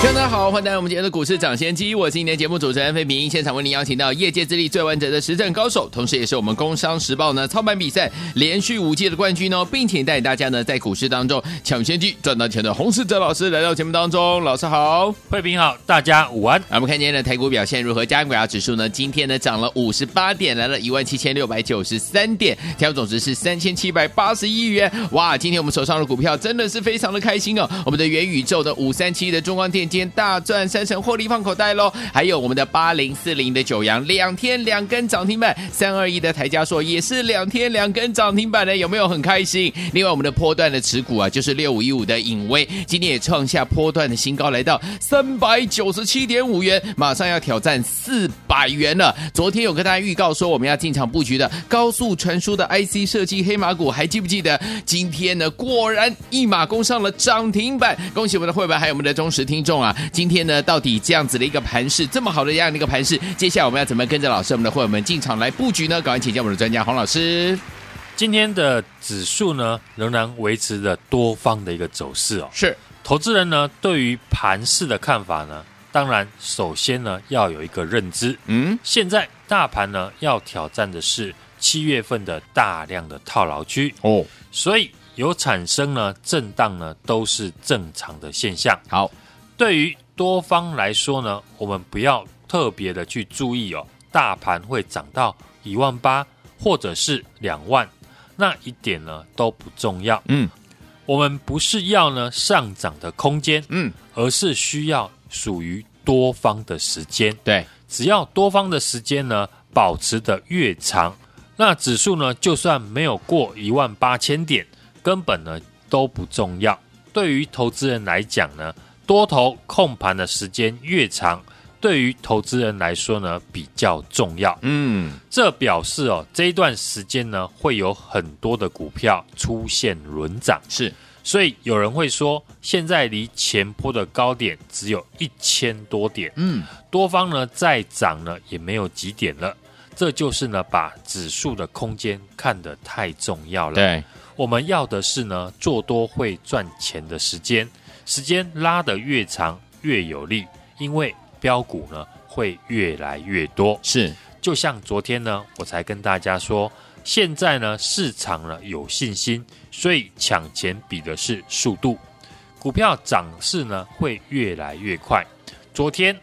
大家好，欢迎来到我们今天的股市抢先机，我是今天节目主持人费平，现场为您邀请到业界资历最完整的实战高手，同时也是我们工商时报呢操盘比赛连续五届的冠军哦，并且带大家呢在股市当中抢先机赚到钱的洪世哲老师来到节目当中，老师好，费平好，大家午安。我们看今天的台股表现如何？加权指数呢，今天呢涨了五十八点，来了一万七千六百九十三点，成交总值是三千七百八十亿元。哇，今天我们手上的股票真的是非常的开心哦，我们的元宇宙的五三七的中光电。今天大赚三成，获利放口袋喽！还有我们的八零四零的九阳，两天两根涨停板；三二一的台加硕也是两天两根涨停板呢，有没有很开心？另外，我们的波段的持股啊，就是六五一五的影威，今天也创下波段的新高，来到三百九十七点五元，马上要挑战四百元了。昨天有跟大家预告说，我们要进场布局的高速传输的 IC 设计黑马股，还记不记得？今天呢，果然一马攻上了涨停板，恭喜我们的会员，还有我们的忠实听众。啊，今天呢，到底这样子的一个盘势，这么好的这样的一个盘势，接下来我们要怎么跟着老师我们的会员们进场来布局呢？赶快请教我们的专家黄老师。今天的指数呢，仍然维持着多方的一个走势哦。是，投资人呢，对于盘势的看法呢，当然首先呢，要有一个认知。嗯，现在大盘呢，要挑战的是七月份的大量的套牢区哦，所以有产生呢震荡呢，都是正常的现象。好。对于多方来说呢，我们不要特别的去注意哦，大盘会涨到一万八或者是两万，那一点呢都不重要。嗯，我们不是要呢上涨的空间，嗯，而是需要属于多方的时间。对，只要多方的时间呢保持的越长，那指数呢就算没有过一万八千点，根本呢都不重要。对于投资人来讲呢。多头控盘的时间越长，对于投资人来说呢比较重要。嗯，这表示哦，这一段时间呢会有很多的股票出现轮涨。是，所以有人会说，现在离前坡的高点只有一千多点。嗯，多方呢再涨呢也没有几点了。这就是呢把指数的空间看得太重要了。对，我们要的是呢做多会赚钱的时间。时间拉得越长越有利，因为标股呢会越来越多。是，就像昨天呢，我才跟大家说，现在呢市场呢有信心，所以抢钱比的是速度，股票涨势呢会越来越快。昨天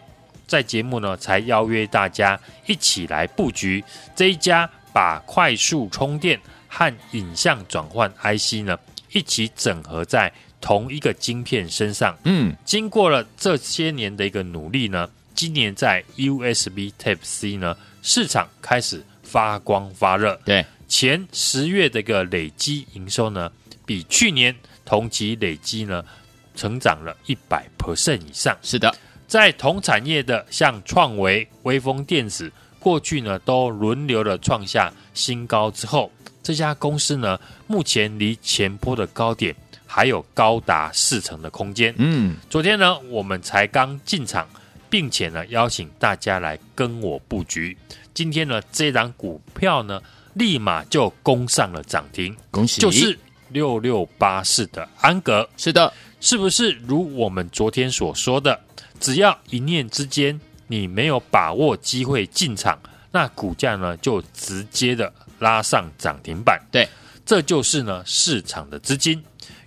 在节目呢才邀约大家一起来布局这一家，把快速充电和影像转换 IC 呢一起整合在。同一个晶片身上，嗯，经过了这些年的一个努力呢，今年在 USB Type C 呢市场开始发光发热。对，前十月的一个累积营收呢，比去年同期累积呢成长了一百 percent 以上。是的，在同产业的像创维、微风电子，过去呢都轮流的创下新高之后，这家公司呢目前离前波的高点。还有高达四成的空间。嗯，昨天呢，我们才刚进场，并且呢，邀请大家来跟我布局。今天呢，这档股票呢，立马就攻上了涨停，恭喜！就是六六八四的安格。是的，是不是如我们昨天所说的，只要一念之间，你没有把握机会进场，那股价呢，就直接的拉上涨停板。对，这就是呢，市场的资金。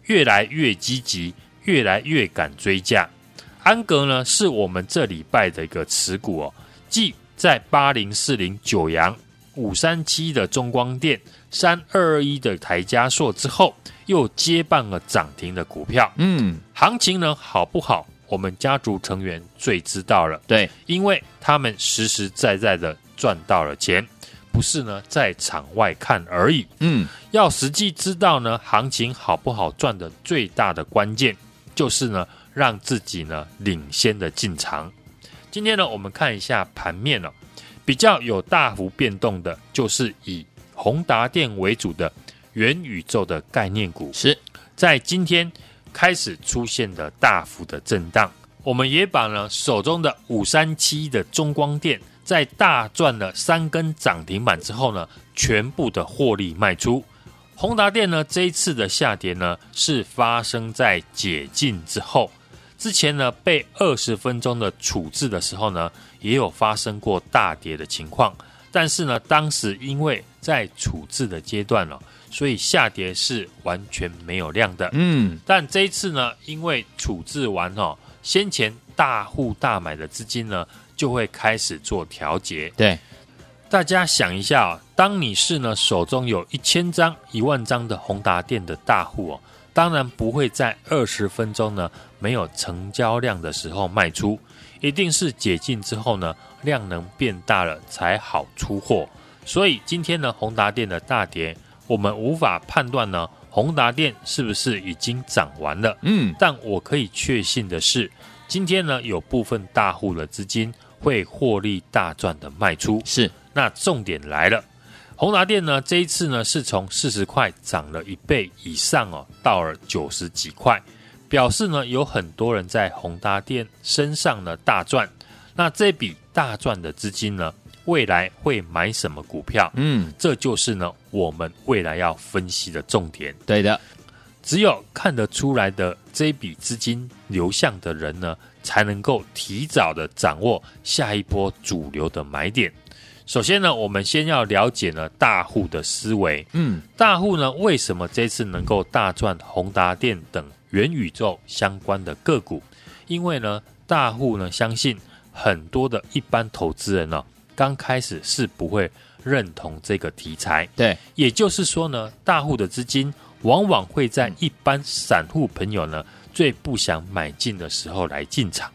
越来越积极，越来越敢追价。安格呢，是我们这礼拜的一个持股哦，即在八零四零九阳、五三七的中光电、三二二一的台加硕之后，又接棒了涨停的股票。嗯，行情呢好不好？我们家族成员最知道了。对，因为他们实实在在的赚到了钱。不是呢，在场外看而已。嗯，要实际知道呢，行情好不好赚的最大的关键，就是呢，让自己呢领先的进场。今天呢，我们看一下盘面哦，比较有大幅变动的，就是以宏达电为主的元宇宙的概念股，是在今天开始出现的大幅的震荡。我们也把呢手中的五三七的中光电，在大赚了三根涨停板之后呢，全部的获利卖出。宏达电呢这一次的下跌呢，是发生在解禁之后。之前呢被二十分钟的处置的时候呢，也有发生过大跌的情况。但是呢，当时因为在处置的阶段了，所以下跌是完全没有量的。嗯，但这一次呢，因为处置完哦。先前大户大买的资金呢，就会开始做调节。对，大家想一下啊，当你是呢手中有一千张、一万张的宏达电的大户哦，当然不会在二十分钟呢没有成交量的时候卖出，一定是解禁之后呢量能变大了才好出货。所以今天呢宏达电的大跌，我们无法判断呢。宏达电是不是已经涨完了？嗯，但我可以确信的是，今天呢有部分大户的资金会获利大赚的卖出。是，那重点来了，宏达电呢这一次呢是从四十块涨了一倍以上哦，到了九十几块，表示呢有很多人在宏达电身上呢大赚。那这笔大赚的资金呢？未来会买什么股票？嗯，这就是呢，我们未来要分析的重点。对的，只有看得出来的这笔资金流向的人呢，才能够提早的掌握下一波主流的买点。首先呢，我们先要了解呢大户的思维。嗯，大户呢为什么这次能够大赚宏达电等元宇宙相关的个股？因为呢，大户呢相信很多的一般投资人呢。刚开始是不会认同这个题材，对，也就是说呢，大户的资金往往会在一般散户朋友呢最不想买进的时候来进场。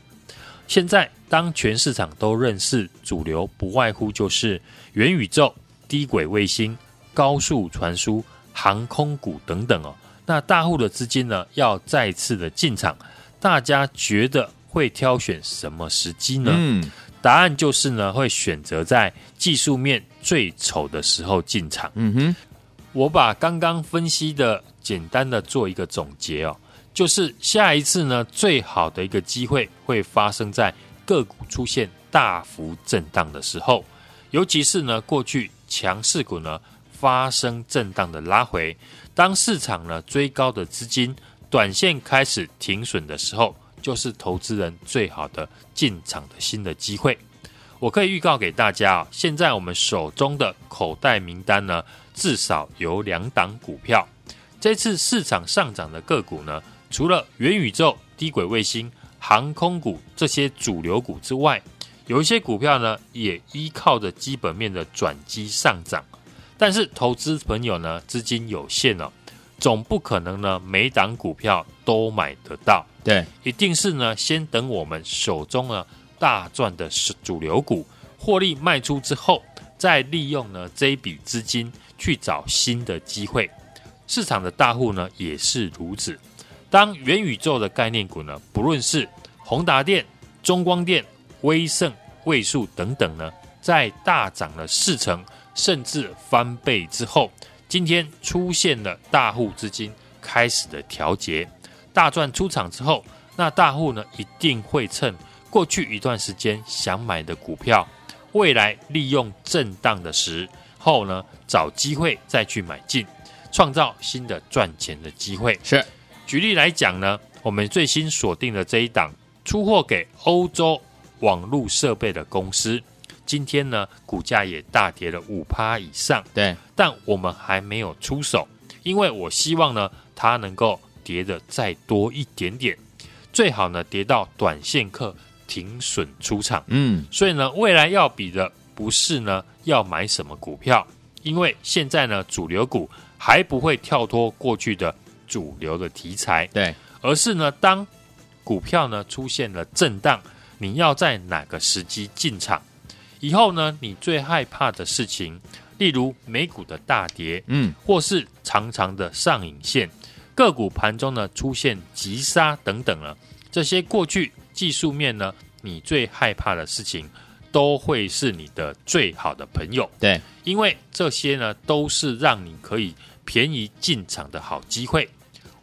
现在，当全市场都认识主流，不外乎就是元宇宙、低轨卫星、高速传输、航空股等等哦。那大户的资金呢，要再次的进场，大家觉得会挑选什么时机呢？嗯。答案就是呢，会选择在技术面最丑的时候进场。嗯哼，我把刚刚分析的简单的做一个总结哦，就是下一次呢，最好的一个机会会发生在个股出现大幅震荡的时候，尤其是呢，过去强势股呢发生震荡的拉回，当市场呢追高的资金短线开始停损的时候。就是投资人最好的进场的新的机会。我可以预告给大家啊，现在我们手中的口袋名单呢，至少有两档股票。这次市场上涨的个股呢，除了元宇宙、低轨卫星、航空股这些主流股之外，有一些股票呢，也依靠着基本面的转机上涨。但是投资朋友呢，资金有限哦。总不可能呢，每档股票都买得到。对，一定是呢，先等我们手中呢大赚的主流股获利卖出之后，再利用呢这一笔资金去找新的机会。市场的大户呢也是如此。当元宇宙的概念股呢，不论是宏达电、中光电、威盛、位数等等呢，在大涨了四成甚至翻倍之后。今天出现了大户资金开始的调节，大赚出场之后，那大户呢一定会趁过去一段时间想买的股票，未来利用震荡的时候呢，找机会再去买进，创造新的赚钱的机会。是，举例来讲呢，我们最新锁定的这一档出货给欧洲网络设备的公司。今天呢，股价也大跌了五趴以上。对，但我们还没有出手，因为我希望呢，它能够跌的再多一点点，最好呢，跌到短线客停损出场。嗯，所以呢，未来要比的不是呢要买什么股票，因为现在呢，主流股还不会跳脱过去的主流的题材。对，而是呢，当股票呢出现了震荡，你要在哪个时机进场？以后呢，你最害怕的事情，例如美股的大跌，嗯，或是长长的上影线，个股盘中呢出现急杀等等了，这些过去技术面呢，你最害怕的事情，都会是你的最好的朋友。对，因为这些呢都是让你可以便宜进场的好机会。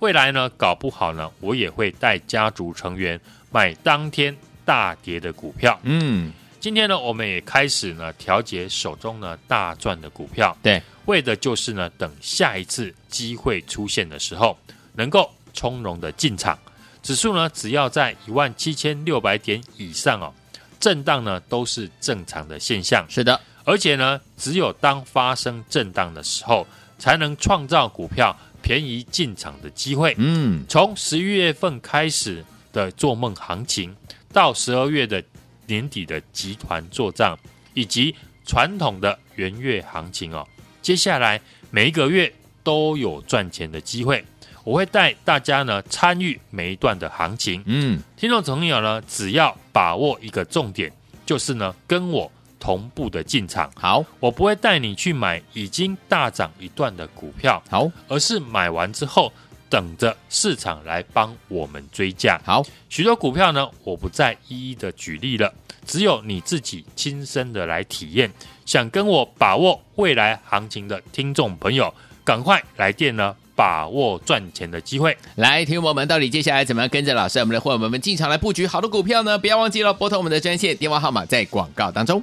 未来呢，搞不好呢，我也会带家族成员买当天大跌的股票。嗯，今天呢，我们也开始呢调节手中呢大赚的股票。对，为的就是呢，等下一次机会出现的时候，能够从容的进场。指数呢，只要在一万七千六百点以上哦，震荡呢都是正常的现象。是的，而且呢，只有当发生震荡的时候，才能创造股票。便宜进场的机会，嗯，从十一月份开始的做梦行情，到十二月的年底的集团做账，以及传统的元月行情哦，接下来每一个月都有赚钱的机会，我会带大家呢参与每一段的行情，嗯，听众朋友呢，只要把握一个重点，就是呢跟我。同步的进场，好，我不会带你去买已经大涨一段的股票，好，而是买完之后等着市场来帮我们追价，好，许多股票呢，我不再一一的举例了，只有你自己亲身的来体验。想跟我把握未来行情的听众朋友，赶快来电呢。把握赚钱的机会，来听我们到底接下来怎么样跟着老师，我们的伙伴们进场来布局好的股票呢？不要忘记了拨通我们的专线电话号码，在广告当中。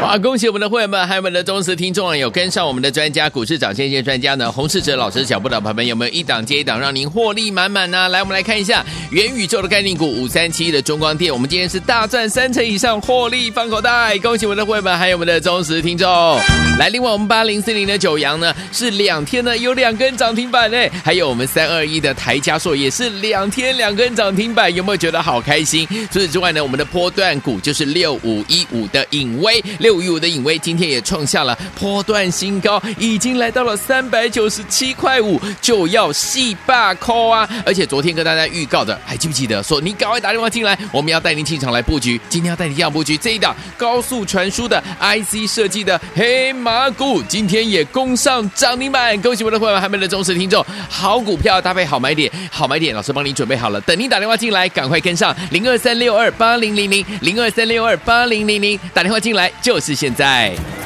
好，恭喜我们的会员们，还有我们的忠实听众啊！有跟上我们的专家，股市涨先机专家呢，洪世哲老师脚步的朋友们，有没有一档接一档，让您获利满满呢？来，我们来看一下元宇宙的概念股五三七的中光电，我们今天是大赚三成以上，获利放口袋。恭喜我们的会员们，还有我们的忠实听众。来，另外我们八零四零的九阳呢，是两天呢有两根涨停板呢，还有我们三二一的台加硕也是两天两根涨停板，有没有觉得好开心？除此之外呢，我们的波段股就是六五一五的影威六。一五的影威今天也创下了波段新高，已经来到了三百九十七块五，就要细霸扣啊！而且昨天跟大家预告的，还记不记得？说你赶快打电话进来，我们要带您进场来布局。今天要带你这样布局这一档高速传输的 IC 设计的黑马股，今天也攻上涨停板。恭喜我们的会员，还没的忠实听众，好股票搭配好买点，好买点，老师帮你准备好了，等你打电话进来，赶快跟上零二三六二八零零零零二三六二八零零零，打电话进来就就。是现在。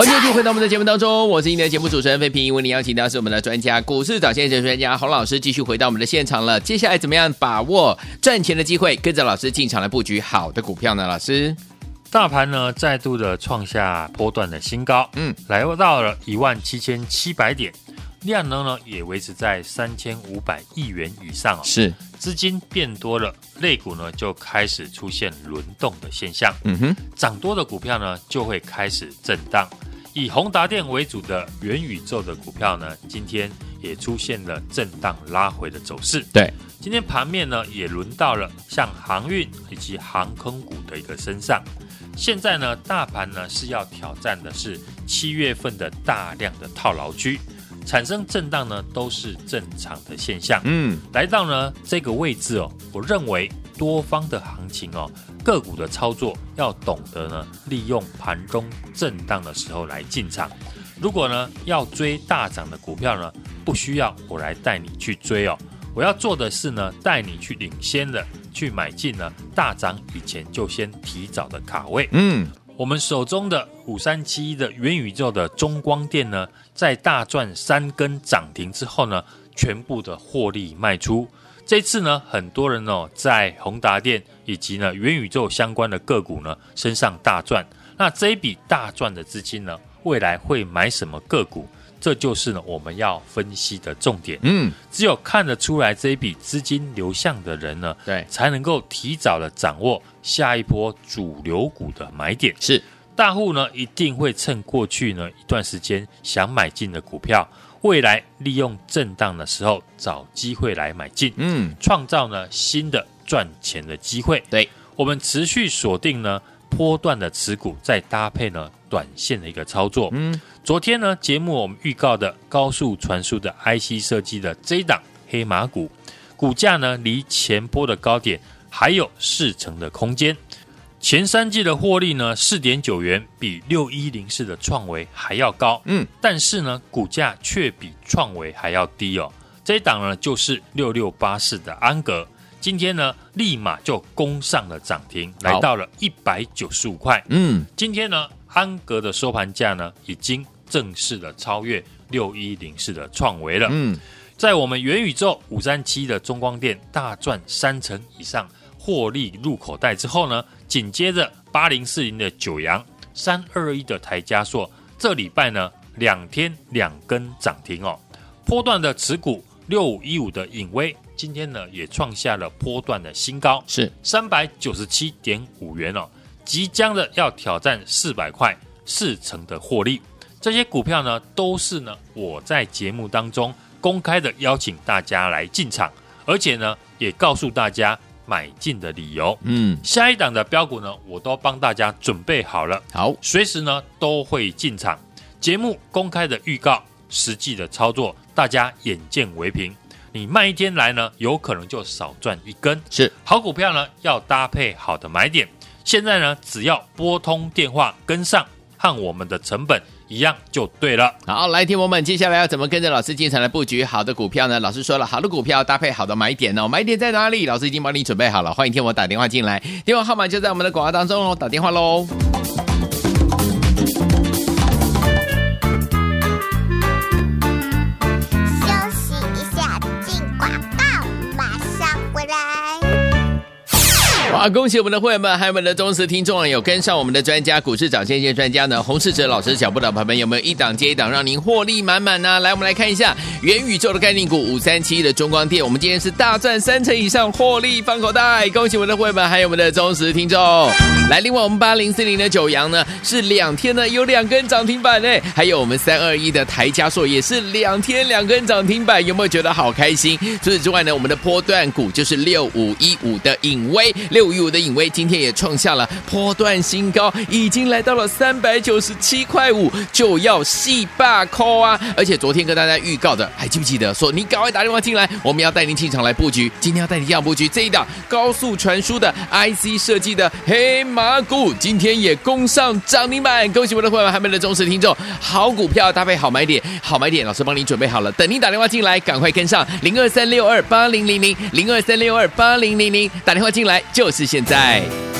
欢迎继续回到我们的节目当中，我是今天的节目主持人费平，为您邀请到是我们的专家股市涨先机专家洪老师，继续回到我们的现场了。接下来怎么样把握赚钱的机会，跟着老师进场来布局好的股票呢？老师，大盘呢再度的创下波段的新高，嗯，来到了一万七千七百点，量能呢也维持在三千五百亿元以上哦，是资金变多了，类股呢就开始出现轮动的现象，嗯哼，涨多的股票呢就会开始震荡。以宏达电为主的元宇宙的股票呢，今天也出现了震荡拉回的走势。对，今天盘面呢也轮到了像航运以及航空股的一个身上。现在呢，大盘呢是要挑战的是七月份的大量的套牢区，产生震荡呢都是正常的现象。嗯，来到呢这个位置哦，我认为多方的行情哦。个股的操作要懂得呢，利用盘中震荡的时候来进场。如果呢要追大涨的股票呢，不需要我来带你去追哦。我要做的是呢，带你去领先的去买进呢，大涨以前就先提早的卡位。嗯，我们手中的五三七一的元宇宙的中光电呢，在大赚三根涨停之后呢，全部的获利卖出。这次呢，很多人哦，在宏达电以及呢元宇宙相关的个股呢身上大赚。那这一笔大赚的资金呢，未来会买什么个股？这就是呢我们要分析的重点。嗯，只有看得出来这一笔资金流向的人呢，对，才能够提早的掌握下一波主流股的买点。是，大户呢一定会趁过去呢一段时间想买进的股票。未来利用震荡的时候找机会来买进，嗯，创造呢新的赚钱的机会。对，我们持续锁定呢波段的持股，再搭配呢短线的一个操作。嗯，昨天呢节目我们预告的高速传输的 IC 设计的这一档黑马股，股价呢离前波的高点还有四成的空间。前三季的获利呢，四点九元，比六一零四的创维还要高。嗯，但是呢，股价却比创维还要低哦。这一档呢，就是六六八四的安格，今天呢，立马就攻上了涨停，来到了一百九十五块。嗯，今天呢，安格的收盘价呢，已经正式的超越六一零四的创维了。嗯，在我们元宇宙五三七的中光电大赚三成以上。获利入口袋之后呢，紧接着八零四零的九阳，三二一的台加硕，这礼拜呢两天两根涨停哦。波段的持股六五一五的影威，今天呢也创下了波段的新高，是三百九十七点五元哦，即将的要挑战四百块，四成的获利。这些股票呢都是呢我在节目当中公开的邀请大家来进场，而且呢也告诉大家。买进的理由，嗯，下一档的标股呢，我都帮大家准备好了，好，随时呢都会进场。节目公开的预告，实际的操作，大家眼见为凭。你慢一天来呢，有可能就少赚一根。是好股票呢，要搭配好的买点。现在呢，只要拨通电话跟上，和我们的成本。一样就对了。好，来，听友们，接下来要怎么跟着老师进场来布局好的股票呢？老师说了，好的股票搭配好的买点哦，买点在哪里？老师已经帮你准备好了，欢迎听我打电话进来，电话号码就在我们的广告当中哦，打电话喽。好，恭喜我们的会员们，还有我们的忠实听众啊！有跟上我们的专家，股市涨先机专家呢，洪世哲老师脚步的朋友们，有没有一档接一档，让您获利满满呢？来，我们来看一下元宇宙的概念股五三七的中光电，我们今天是大赚三成以上，获利放口袋。恭喜我们的会员们，还有我们的忠实听众。来，另外我们八零四零的九阳呢，是两天呢有两根涨停板呢，还有我们三二一的台加硕也是两天两根涨停板，有没有觉得好开心？除此之外呢，我们的波段股就是六五一五的影威六。五的影威今天也创下了波段新高，已经来到了三百九十七块五，就要细把扣啊！而且昨天跟大家预告的，还记不记得？说你赶快打电话进来，我们要带您进场来布局。今天要带您这样布局这一档高速传输的 IC 设计的黑马股，今天也攻上涨停板。恭喜我的朋友们，还没的忠实听众，好股票搭配好买点，好买点，老师帮你准备好了，等您打电话进来，赶快跟上零二三六二八零零零零二三六二八零零零，打电话进来就是。是现在。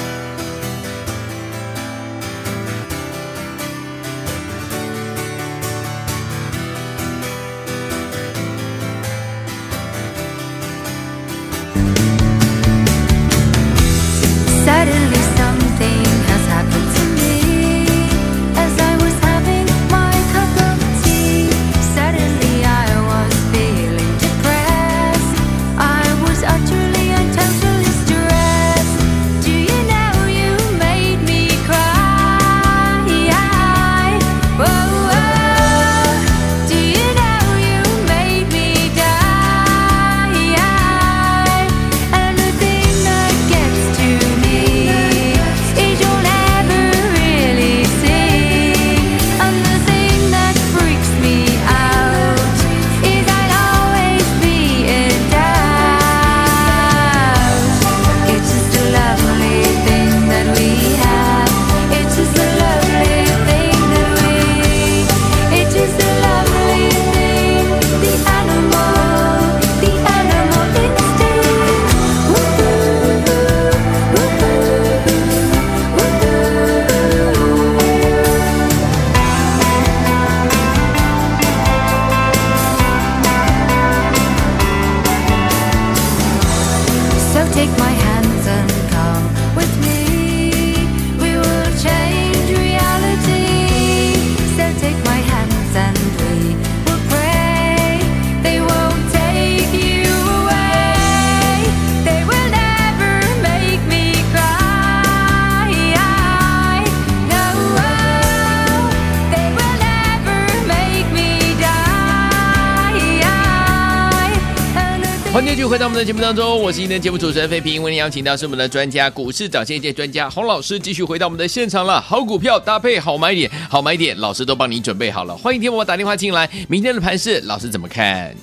续回到我们的节目当中，我是今天节目主持人费平，为您邀请到是我们的专家股市涨跌专家洪老师，继续回到我们的现场了。好股票搭配好买点，好买点，老师都帮你准备好了。欢迎听我打电话进来。明天的盘市，老师怎么看？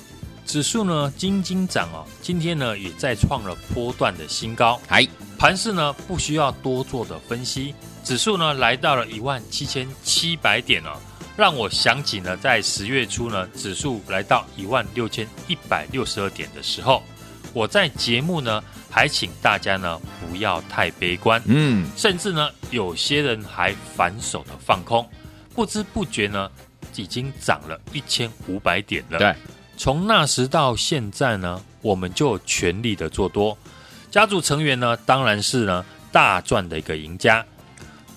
指数呢，惊惊涨哦，今天呢也再创了波段的新高。嗨，盘市呢不需要多做的分析，指数呢来到了一万七千七百点哦。让我想起呢，在十月初呢，指数来到一万六千一百六十二点的时候，我在节目呢还请大家呢不要太悲观，嗯，甚至呢有些人还反手的放空，不知不觉呢已经涨了一千五百点了。对，从那时到现在呢，我们就全力的做多，家族成员呢当然是呢大赚的一个赢家。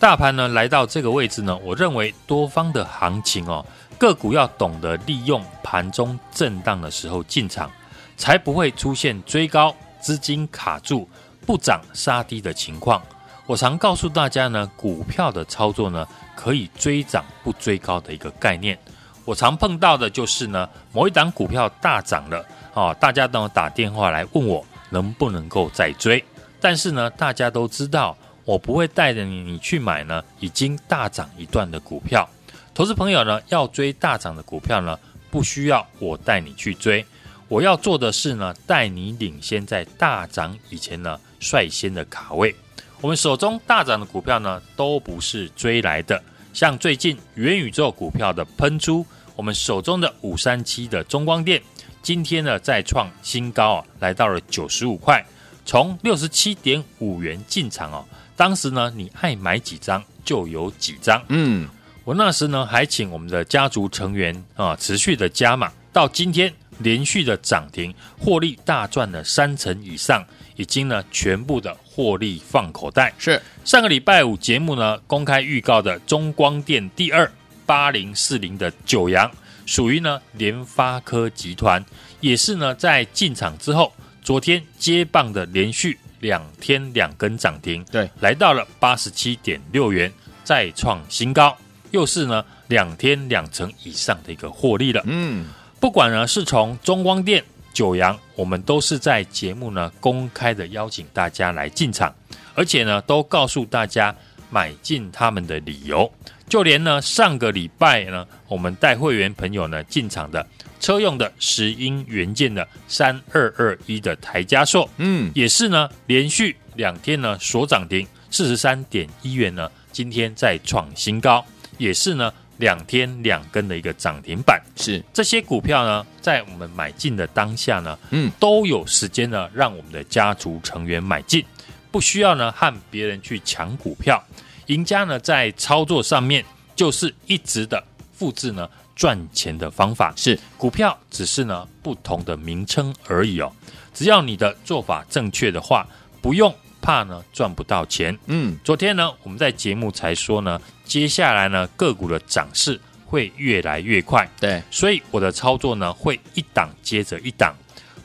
大盘呢来到这个位置呢，我认为多方的行情哦，个股要懂得利用盘中震荡的时候进场，才不会出现追高资金卡住不涨杀低的情况。我常告诉大家呢，股票的操作呢，可以追涨不追高的一个概念。我常碰到的就是呢，某一档股票大涨了哦，大家都打电话来问我能不能够再追，但是呢，大家都知道。我不会带着你，你去买呢，已经大涨一段的股票。投资朋友呢，要追大涨的股票呢，不需要我带你去追。我要做的是呢，带你领先在大涨以前呢，率先的卡位。我们手中大涨的股票呢，都不是追来的。像最近元宇宙股票的喷出，我们手中的五三七的中光电，今天呢再创新高啊，来到了九十五块，从六十七点五元进场哦。当时呢，你爱买几张就有几张。嗯，我那时呢还请我们的家族成员啊持续的加码，到今天连续的涨停，获利大赚了三成以上，已经呢全部的获利放口袋。是上个礼拜五节目呢公开预告的中光电第二八零四零的九阳，属于呢联发科集团，也是呢在进场之后，昨天接棒的连续。两天两根涨停，对，来到了八十七点六元，再创新高，又是呢两天两成以上的一个获利了。嗯，不管呢是从中光电、九阳，我们都是在节目呢公开的邀请大家来进场，而且呢都告诉大家买进他们的理由，就连呢上个礼拜呢我们带会员朋友呢进场的。车用的石英元件的三二二一的台加硕，嗯，也是呢，连续两天呢所涨停四十三点一元呢，今天再创新高，也是呢两天两根的一个涨停板。是这些股票呢，在我们买进的当下呢，嗯，都有时间呢让我们的家族成员买进，不需要呢和别人去抢股票。赢家呢在操作上面就是一直的复制呢。赚钱的方法是股票，只是呢不同的名称而已哦。只要你的做法正确的话，不用怕呢赚不到钱。嗯，昨天呢我们在节目才说呢，接下来呢个股的涨势会越来越快。对，所以我的操作呢会一档接着一档，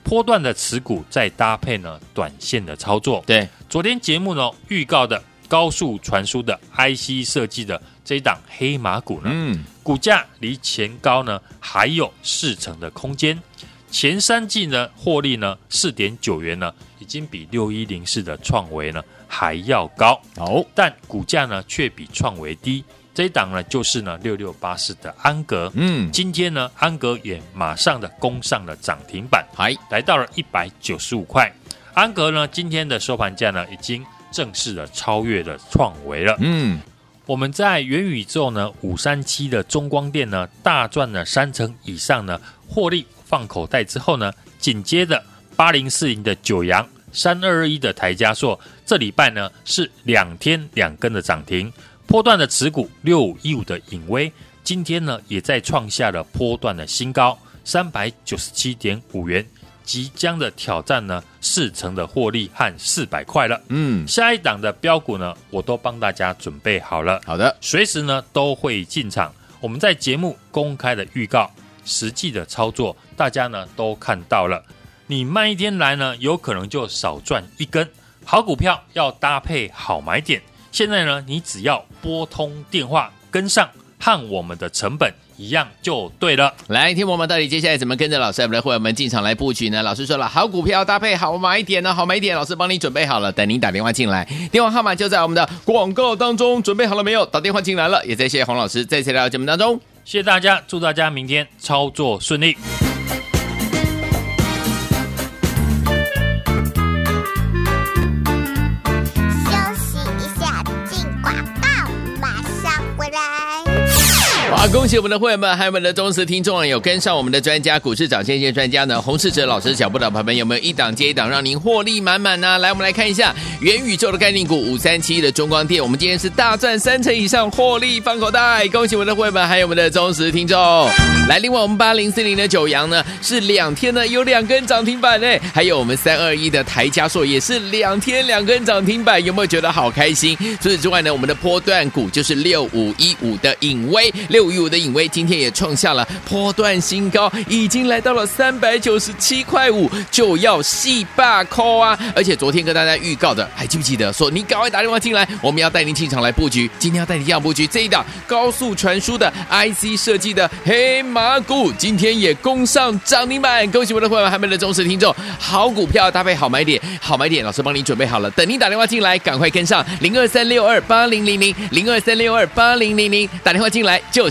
波段的持股再搭配呢短线的操作。对，昨天节目呢预告的高速传输的 IC 设计的这一档黑马股呢，嗯。股价离前高呢还有四成的空间，前三季呢获利呢四点九元呢，已经比六一零四的创维呢还要高。好，但股价呢却比创维低。这一档呢就是呢六六八四的安格。嗯，今天呢安格也马上的攻上了涨停板，还来到了一百九十五块。安格呢今天的收盘价呢已经正式的超越了创维了。嗯。我们在元宇宙呢，五三七的中光电呢，大赚了三成以上呢，获利放口袋之后呢，紧接着八零四零的九阳，三二二一的台加硕，这礼拜呢是两天两根的涨停，波段的持股六五一五的影威，今天呢也在创下了波段的新高，三百九十七点五元。即将的挑战呢，四成的获利和四百块了。嗯，下一档的标股呢，我都帮大家准备好了。好的，随时呢都会进场。我们在节目公开的预告，实际的操作，大家呢都看到了。你慢一天来呢，有可能就少赚一根。好股票要搭配好买点。现在呢，你只要拨通电话跟上，和我们的成本一样就对了。来，听我们到底接下来怎么跟着老师我们的会员们进场来布局呢？老师说了，好股票搭配好买点呢，好买点，老师帮你准备好了，等您打电话进来，电话号码就在我们的广告当中，准备好了没有？打电话进来了，也再谢谢洪老师，再次来到节目当中，谢谢大家，祝大家明天操作顺利。好，恭喜我们的会员们，还有我们的忠实听众啊，有跟上我们的专家股市涨先机专家呢，洪世哲老师小布的朋友们，有没有一档接一档让您获利满满呢？来，我们来看一下元宇宙的概念股五三七的中光电，我们今天是大赚三成以上，获利放口袋。恭喜我们的会员们，还有我们的忠实听众。来，另外我们八零四零的九阳呢，是两天呢有两根涨停板呢，还有我们三二一的台加硕也是两天两根涨停板，有没有觉得好开心？除此之外呢，我们的波段股就是六五一五的影威六。五一五的影威今天也创下了波段新高，已经来到了三百九十七块五，就要细把扣啊！而且昨天跟大家预告的，还记不记得？说你赶快打电话进来，我们要带您进场来布局。今天要带你这样布局这一档高速传输的 IC 设计的黑马股，今天也攻上涨停板。恭喜我们的会员，还没的忠实听众，好股票搭配好买点，好买点，老师帮你准备好了，等您打电话进来，赶快跟上零二三六二八零零零零二三六二八零零零，打电话进来就。